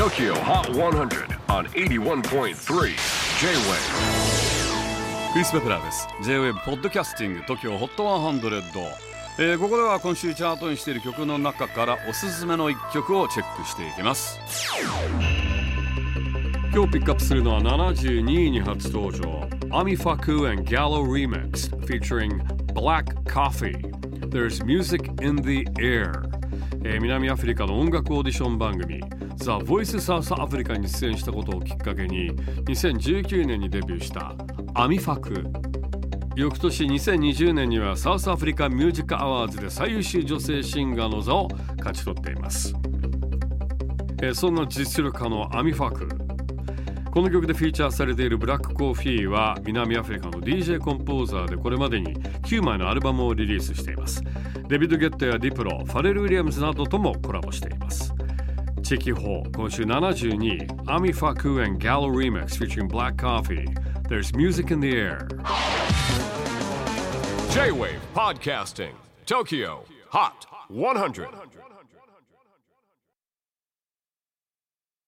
TOKYO HOT 100 on 81.3 J-WAVE クリス・ベプラーです J-WAVE ポッドキャスティング TOKYO HOT 100、えー、ここでは今週チャートにしている曲の中からおすすめの一曲をチェックしていきます今日ピックアップするのは72位に初登場 Ami Faku and Gallo Remix featuring Black Coffee There's Music in the Air えー、南アフリカの音楽オーディション番組ザ・ボイス・サウス・アフリカに出演したことをきっかけに2019年にデビューしたアミファク。翌年2020年にはサウスアフリカミュージックアワーズで最優秀女性シンガーの座を勝ち取っています、えー、そんな実力派のアミファク。この曲でフィーチャーされているブラックコーヒーは南アフリカの DJ コンポーザーでこれまでに9枚のアルバムをリリースしています。デビッド・ゲットやディプロファレル・ウィリアムズなどともコラボしていますチェキホー今週72位アミファク and Gallo Remix featuring Black Coffee There's music in the air J-Wave Podcasting Tokyo Hot 100